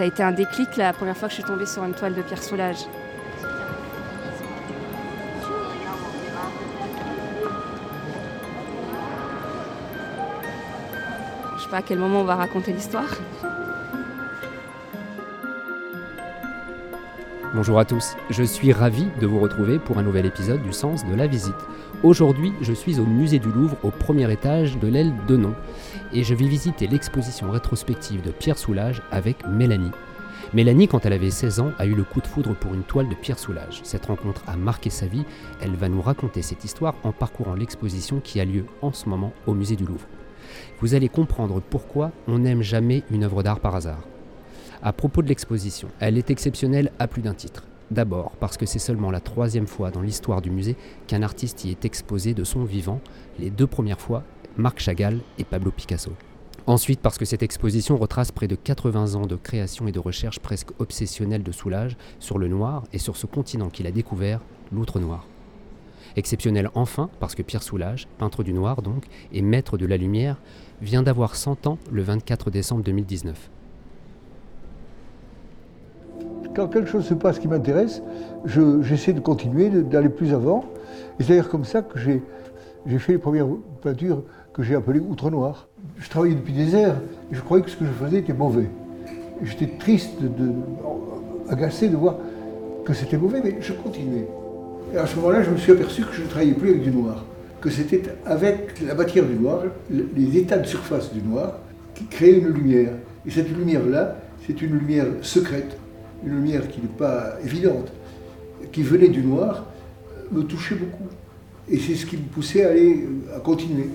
ça a été un déclic la première fois que je suis tombée sur une toile de Pierre Soulages. Je sais pas à quel moment on va raconter l'histoire. Bonjour à tous, je suis ravi de vous retrouver pour un nouvel épisode du Sens de la visite. Aujourd'hui, je suis au musée du Louvre au premier étage de l'aile Denon et je vais visiter l'exposition rétrospective de Pierre Soulages avec Mélanie. Mélanie, quand elle avait 16 ans, a eu le coup de foudre pour une toile de Pierre Soulages. Cette rencontre a marqué sa vie. Elle va nous raconter cette histoire en parcourant l'exposition qui a lieu en ce moment au musée du Louvre. Vous allez comprendre pourquoi on n'aime jamais une œuvre d'art par hasard. À propos de l'exposition, elle est exceptionnelle à plus d'un titre. D'abord parce que c'est seulement la troisième fois dans l'histoire du musée qu'un artiste y est exposé de son vivant, les deux premières fois, Marc Chagall et Pablo Picasso. Ensuite parce que cette exposition retrace près de 80 ans de création et de recherche presque obsessionnelle de Soulage sur le noir et sur ce continent qu'il a découvert, l'outre-noir. Exceptionnel enfin parce que Pierre Soulage, peintre du noir donc, et maître de la lumière, vient d'avoir 100 ans le 24 décembre 2019 quand quelque chose se passe qui m'intéresse, j'essaie de continuer, d'aller plus avant. Et c'est d'ailleurs comme ça que j'ai fait les premières peintures que j'ai appelées outre-noir. Je travaillais depuis des heures et je croyais que ce que je faisais était mauvais. J'étais triste, agacé de voir que c'était mauvais, mais je continuais. Et à ce moment-là, je me suis aperçu que je ne travaillais plus avec du noir, que c'était avec la matière du noir, les états de surface du noir, qui créaient une lumière. Et cette lumière-là, c'est une lumière secrète, une lumière qui n'est pas évidente, qui venait du noir, me touchait beaucoup. Et c'est ce qui me poussait à aller à continuer.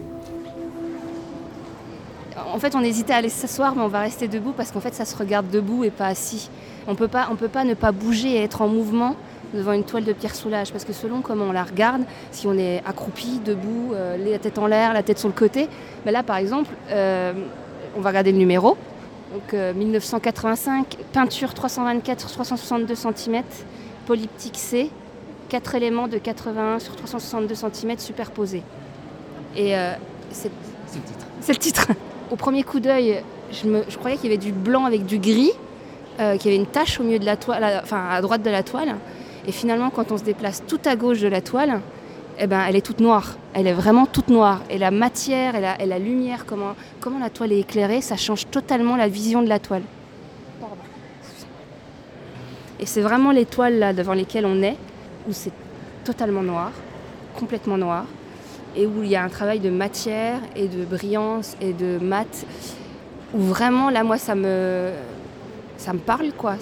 En fait, on hésitait à aller s'asseoir, mais on va rester debout parce qu'en fait, ça se regarde debout et pas assis. On ne peut pas ne pas bouger et être en mouvement devant une toile de Pierre Soulages, parce que selon comment on la regarde, si on est accroupi, debout, euh, la tête en l'air, la tête sur le côté, mais là par exemple, euh, on va regarder le numéro, donc 1985, euh, peinture 324 sur 362 cm, polyptyque C, 4 éléments de 81 sur 362 cm superposés. Et euh, c'est le titre. C'est le titre. Au premier coup d'œil, je, croyais qu'il y avait du blanc avec du gris, euh, qu'il y avait une tache au milieu de la toile, enfin à droite de la toile. Et finalement, quand on se déplace tout à gauche de la toile, eh ben, elle est toute noire. Elle est vraiment toute noire. Et la matière et la, lumière, comment, la toile est éclairée, ça change totalement la vision de la toile. Et c'est vraiment les toiles là devant lesquelles on est, où c'est totalement noir, complètement noir, et où il y a un travail de matière et de brillance et de mat, où vraiment là moi ça me, ça me parle quoi.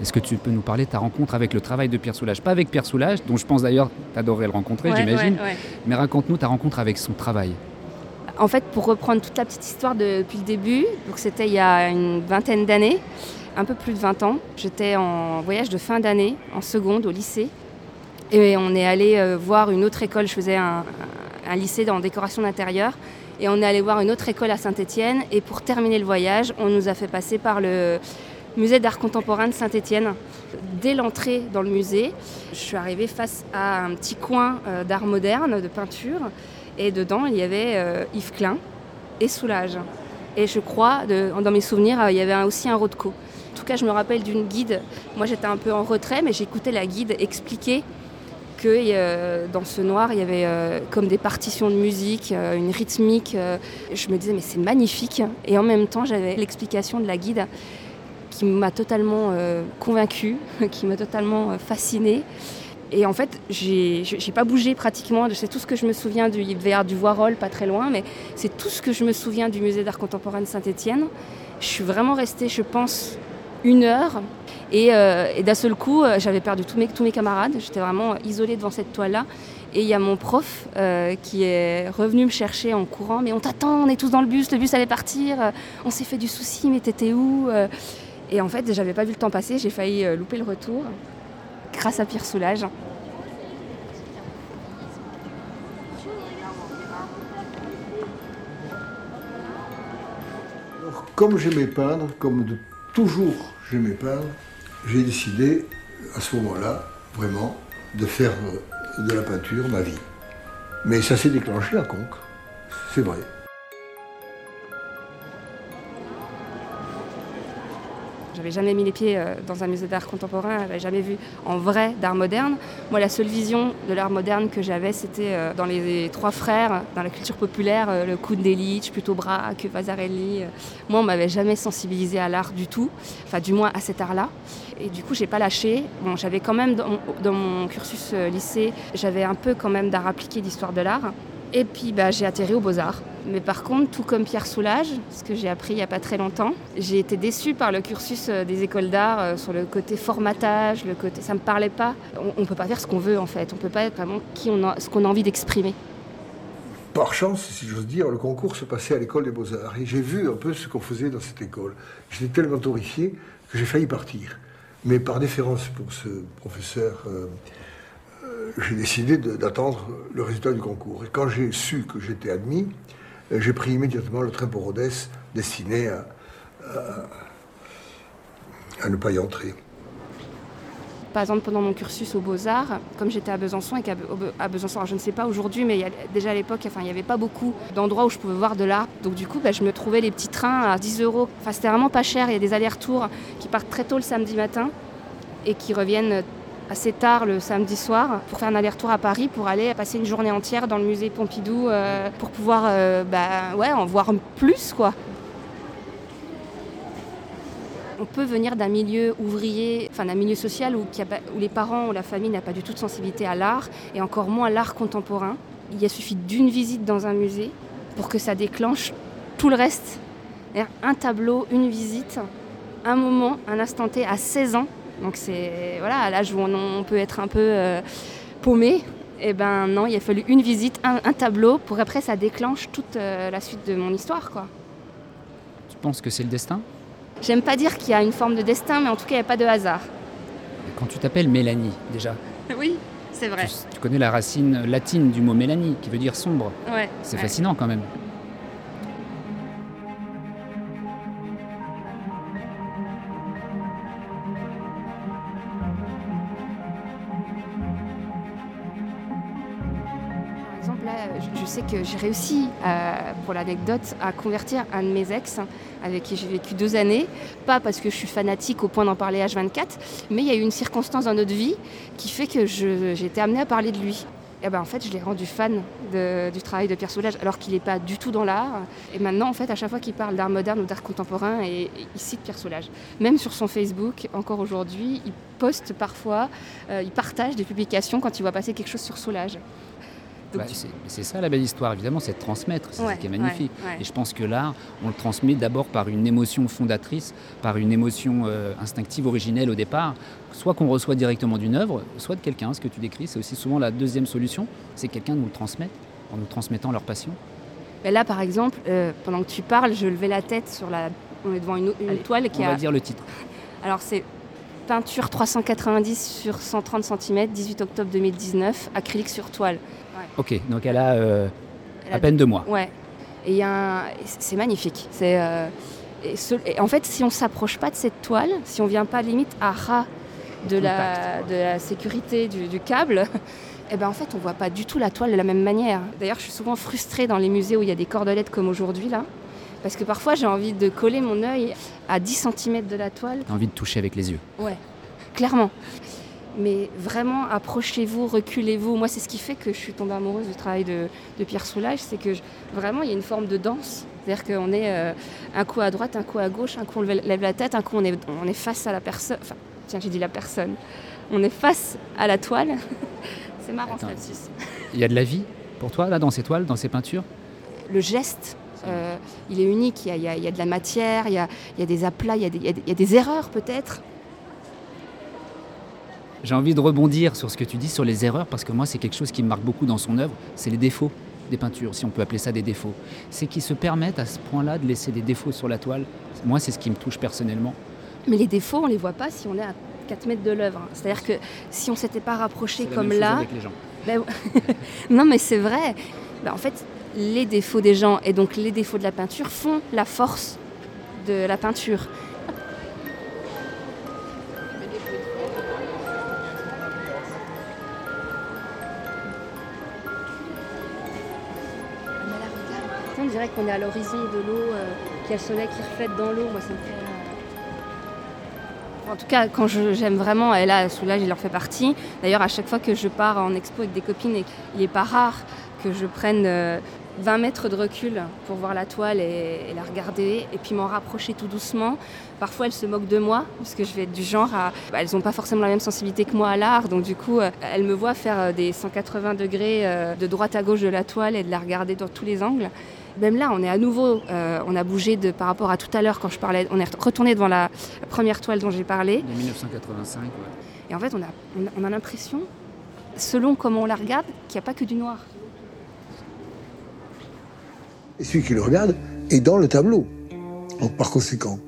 Est-ce que tu peux nous parler de ta rencontre avec le travail de Pierre Soulages? Pas avec Pierre Soulages, dont je pense d'ailleurs tu adorerais le rencontrer, j'imagine. Mais raconte-nous ta rencontre avec son travail. En fait, pour reprendre toute la petite histoire depuis le début, donc c'était il y a une vingtaine d'années, un peu plus de 20 ans. J'étais en voyage de fin d'année, en seconde, au lycée. Et on est allé euh, voir une autre école. Je faisais un, un lycée en décoration d'intérieur. Et on est allé voir une autre école à Saint-Étienne. Et pour terminer le voyage, on nous a fait passer par le, musée d'art contemporain de Saint-Étienne. Dès l'entrée dans le musée, je suis arrivée face à un petit coin euh, d'art moderne, de peinture, et dedans il y avait euh, Yves Klein et Soulage. Et je crois, dans mes souvenirs, euh, il y avait aussi un Rothko. En tout cas, je me rappelle d'une guide. Moi, j'étais un peu en retrait, mais j'écoutais la guide expliquer que dans ce noir, il y avait comme des partitions de musique, une rythmique. je me disais, mais c'est magnifique. Et en même temps, j'avais l'explication de la guide qui m'a totalement euh, convaincue, qui m'a totalement euh, fascinée. Et en fait, j'ai pas bougé pratiquement. C'est tout ce que je me souviens du, du Voirol, pas très loin, mais c'est tout ce que je me souviens du musée d'art contemporain de Saint-Étienne. Je suis vraiment restée, je pense, une heure. Et, euh, d'un seul coup, j'avais perdu tous mes camarades. J'étais vraiment isolée devant cette toile-là. Et il y a mon prof qui est revenu me chercher en courant. Mais on t'attend, on est tous dans le bus, le bus allait partir. on s'est fait du souci, mais t'étais où et en fait, j'avais pas vu le temps passer, j'ai failli euh, louper le retour grâce à Pierre Soulage. Alors, comme j'aimais peindre, comme de toujours j'aimais peindre, j'ai décidé à ce moment-là, vraiment, de faire de la peinture ma vie. Mais ça s'est déclenché à Conques, c'est vrai. J'avais jamais mis les pieds euh, dans un musée d'art contemporain, j'avais jamais vu en vrai d'art moderne. Moi, la seule vision de l'art moderne que j'avais, c'était euh, dans les trois frères, dans la culture populaire, euh, le Kundelic, plutôt Braque, Vasarelli. Moi, on m'avait jamais sensibilisé à l'art du tout, enfin du moins à cet art-là. Et du coup, j'ai pas lâché. J'avais quand même dans mon cursus lycée, j'avais un peu quand même d'art appliqué, d'histoire de l'art. Et puis bah, j'ai atterri aux Beaux-Arts. Mais par contre, tout comme Pierre Soulages, ce que j'ai appris il n'y a pas très longtemps, j'ai été déçue par le cursus euh, des écoles d'art euh, sur le côté formatage, le côté. Ça ne me parlait pas. On ne peut pas faire ce qu'on veut en fait. On peut pas être vraiment qui on a, ce qu'on a envie d'exprimer. Par chance, si j'ose dire, le concours se passait à l'école des Beaux-Arts. Et j'ai vu un peu ce qu'on faisait dans cette école. J'étais tellement horrifié que j'ai failli partir. Mais par déférence pour ce professeur. Euh, j'ai décidé d'attendre le résultat du concours. Et quand j'ai su que j'étais admis, euh, j'ai pris immédiatement le train pour Rodez, destiné à, à, ne pas y entrer. Par exemple, pendant mon cursus aux Beaux-Arts, comme j'étais à Besançon, et qu'à Besançon, je ne sais pas aujourd'hui, mais déjà à l'époque, enfin, il n'y avait pas beaucoup d'endroits où je pouvais voir de l'art. Donc du coup, bah, je me trouvais les petits trains à 10 euros. Enfin, c'était vraiment pas cher. Il y a des allers-retours qui partent très tôt le samedi matin et qui reviennent assez tard le samedi soir pour faire un aller-retour à Paris pour aller passer une journée entière dans le musée Pompidou euh, pour pouvoir euh, bah, ouais, en voir plus quoi. On peut venir d'un milieu ouvrier, enfin d'un milieu social où, les parents ou la famille n'a pas du tout de sensibilité à l'art et encore moins à l'art contemporain. Il y a suffi d'une visite dans un musée pour que ça déclenche tout le reste. Un tableau, une visite, un moment, un instant T à 16 ans, donc c'est voilà, à l'âge où on, peut être un peu euh, paumé. Et eh ben non, il a fallu une visite, un, tableau, pour après ça déclenche toute euh, la suite de mon histoire. Quoi. Tu penses que c'est le destin? J'aime pas dire qu'il y a une forme de destin, mais en tout cas il n'y a pas de hasard. Quand tu t'appelles Mélanie, déjà Oui, c'est vrai. Tu, connais la racine latine du mot Mélanie, qui veut dire sombre. Ouais. C'est fascinant quand même. Que j'ai réussi, euh, pour l'anecdote, à convertir un de mes ex avec qui j'ai vécu deux années. Pas parce que je suis fanatique au point d'en parler H24, mais il y a eu une circonstance dans notre vie qui fait que j'ai été amenée à parler de lui. Et ben en fait, je l'ai rendu fan du travail de Pierre Soulages, alors qu'il n'est pas du tout dans l'art. Et maintenant, en fait, à chaque fois qu'il parle d'art moderne ou d'art contemporain, il cite Pierre Soulages. Même sur son Facebook, encore aujourd'hui, il poste parfois, euh, il partage des publications quand il voit passer quelque chose sur Soulage. Bah, c'est ça la belle histoire, évidemment, c'est de transmettre, c'est ce qui est magnifique. Et je pense que l'art, on le transmet d'abord par une émotion fondatrice, par une émotion euh, instinctive, originelle au départ, soit qu'on reçoit directement d'une œuvre, soit de quelqu'un. Ce que tu décris, c'est aussi souvent la deuxième solution, c'est quelqu'un nous le transmet, en nous transmettant leur passion. là, par exemple, euh, pendant que tu parles, je levais la tête sur la. On est devant une, toile qui on a. On va dire le titre. Alors, c'est peinture 390 sur 130 cm, 18 octobre 2019, acrylique sur toile. Ok, donc elle a euh, à peine deux mois. Ouais. Et c'est magnifique. C'est euh, en fait, si on s'approche pas de cette toile, si on vient pas limite à ras de la, de la sécurité du, câble, eh ben en fait, on voit pas du tout la toile de la même manière. D'ailleurs, je suis souvent frustrée dans les musées où il y a des cordelettes comme aujourd'hui là. Parce que parfois j'ai envie de coller mon œil à 10 cm de la toile. envie de toucher avec les yeux. Ouais, clairement mais vraiment approchez-vous, reculez-vous. Moi, c'est ce qui fait que je suis tombée amoureuse du travail de, Pierre Soulages, c'est que vraiment, il y a une forme de danse. C'est-à-dire qu'on est euh, un coup à droite, un coup à gauche, un coup on lève la tête, un coup on est, on est face à la personne. Enfin, tiens, j'ai dit la personne. On est face à la toile. c'est marrant, ça Il y a de la vie pour toi, là, dans ces toiles, dans ces peintures? Le geste, euh, il est unique. Il y, a, de la matière, il y a, des aplats, il y a des erreurs peut-être. J'ai envie de rebondir sur ce que tu dis sur les erreurs, parce que moi, c'est quelque chose qui me marque beaucoup dans son œuvre, c'est les défauts des peintures, si on peut appeler ça des défauts. C'est qu'ils se permettent à ce point-là de laisser des défauts sur la toile. Moi, c'est ce qui me touche personnellement. Mais les défauts, on ne les voit pas si on est à 4 mètres de l'œuvre. C'est-à-dire que si on ne s'était pas rapproché comme là... Avec les gens. Ben non, mais c'est vrai. Ben, en fait, les défauts des gens et donc les défauts de la peinture font la force de la peinture. on dirait qu'on est à l'horizon de l'eau, euh, qu'il y a le soleil qui reflète dans l'eau. Moi, ça me fait. En tout cas, quand j'aime vraiment, et là, Soulage, il leur fait partie. D'ailleurs, à chaque fois que je pars en expo avec des copines, il n'est pas rare que je prenne 20 euh, mètres de recul pour voir la toile et, la regarder, et puis m'en rapprocher tout doucement. Parfois, elles se moquent de moi, parce que je vais être du genre à... Bah, elles n'ont pas forcément la même sensibilité que moi à l'art, donc du coup, euh, elles me voient faire euh, des 180 degrés de droite à gauche de la toile et de la regarder dans tous les angles. Même là, on est à nouveau, on a bougé de, par rapport à tout à l'heure quand je parlais, on est retourné devant la, première toile dont j'ai parlé. De 1985, ouais. Et en fait, on a, on a l'impression, selon comment on la regarde, qu'il n'y a pas que du noir. Et celui qui le regarde est dans le tableau, par conséquent.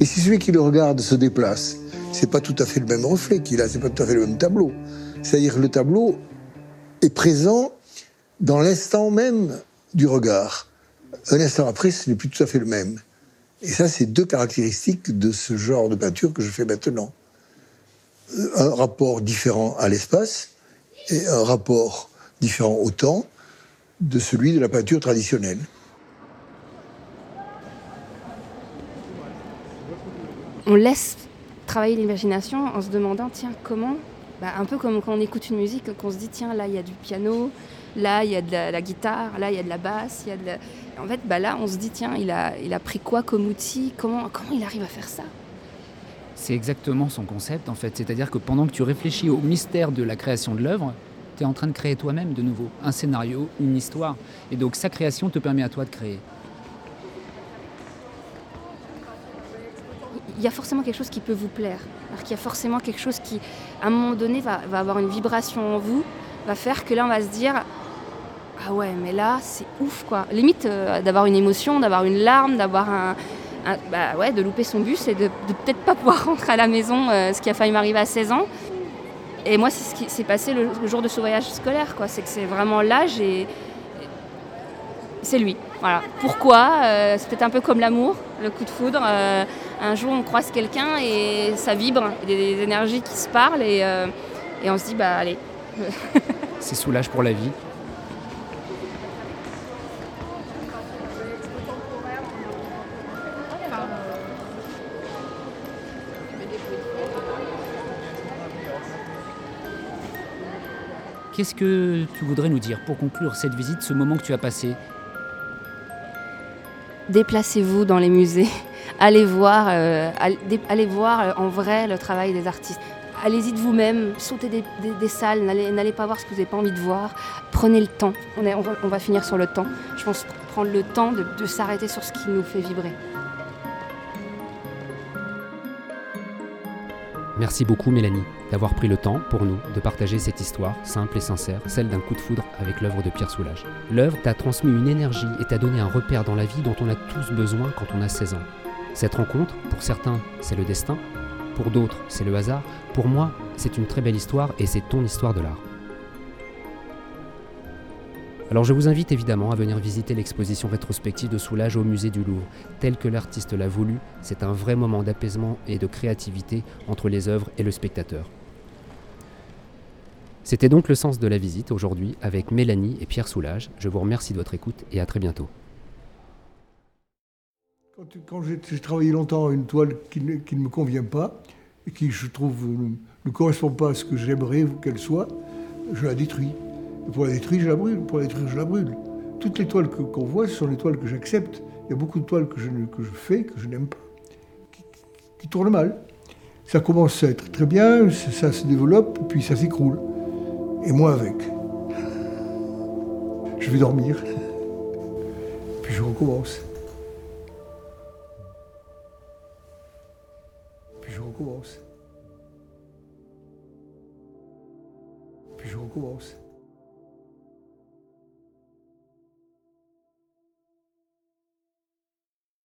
Et si celui qui le regarde se déplace, c'est pas tout à fait le même reflet qu'il a, c'est pas tout à fait le même tableau. C'est-à-dire que le tableau est présent dans l'instant même du regard. Un instant après, ce n'est plus tout à fait le même. Et ça, c'est deux caractéristiques de ce genre de peinture que je fais maintenant. Un rapport différent à l'espace et un rapport différent au temps de celui de la peinture traditionnelle. On laisse travailler l'imagination en se demandant, tiens, comment bah, Un peu comme quand on écoute une musique, qu'on se dit, tiens, là, il y a du piano, là, il y a de la, guitare, là, il y a de la basse, il y a de En fait, bah, là, on se dit, tiens, il a, il pris quoi comme outil comment, comment il arrive à faire ça? C'est exactement son concept, en fait. C'est-à-dire que pendant que tu réfléchis au mystère de la création de l'œuvre, tu es en train de créer toi-même de nouveau un scénario, une histoire. Et donc, sa création te permet à toi de créer. Il y a forcément quelque chose qui peut vous plaire. Alors qu'il y a forcément quelque chose qui, à un moment donné, va, avoir une vibration en vous, va faire que là, on va se dire Ah ouais, mais là, c'est ouf, quoi. Limite euh, d'avoir une émotion, d'avoir une larme, d'avoir un. bah ouais, de louper son bus et de, peut-être pas pouvoir rentrer à la maison, euh, ce qui a failli m'arriver à 16 ans. Et moi, c'est ce qui s'est passé le, jour de ce voyage scolaire, quoi. C'est que c'est vraiment là, j'ai. C'est lui. Voilà. Pourquoi euh, C'est peut-être un peu comme l'amour, le coup de foudre un jour on croise quelqu'un et ça vibre, il y a des énergies qui se parlent et, euh, on se dit bah allez. C'est soulage pour la vie. Qu'est-ce que tu voudrais nous dire pour conclure cette visite, ce moment que tu as passé? Déplacez-vous dans les musées allez voir, euh, euh, en vrai le travail des artistes. Allez-y de vous-même, sautez des, salles, n'allez pas voir ce que vous n'avez pas envie de voir. Prenez le temps. On, va, finir sur le temps. Je pense prendre le temps de s'arrêter sur ce qui nous fait vibrer. Merci beaucoup Mélanie d'avoir pris le temps pour nous de partager cette histoire simple et sincère, celle d'un coup de foudre avec l'œuvre de Pierre Soulages. L'œuvre t'a transmis une énergie et t'a donné un repère dans la vie dont on a tous besoin quand on a 16 ans. Cette rencontre, pour certains, c'est le destin, pour d'autres, c'est le hasard, pour moi, c'est une très belle histoire et c'est ton histoire de l'art. Alors je vous invite évidemment à venir visiter l'exposition rétrospective de Soulage au musée du Louvre. Tel que l'artiste l'a voulu, c'est un vrai moment d'apaisement et de créativité entre les œuvres et le spectateur. C'était donc le sens de la visite aujourd'hui avec Mélanie et Pierre Soulage. Je vous remercie de votre écoute et à très bientôt. Quand, j'ai travaillé longtemps une toile qui ne, me convient pas et qui, je trouve, ne, correspond pas à ce que j'aimerais qu'elle soit, je la détruis. Pour la détruire, je la brûle. Pour la détruire, je la brûle. Toutes les toiles qu'on voit, ce sont les toiles que j'accepte. Il y a beaucoup de toiles que je, que je fais, que je n'aime pas, qui, tournent mal. Ça commence à être très bien, ça se développe, puis ça s'écroule. Et moi avec. Je vais dormir. Puis je recommence. recommence. Puis je recommence.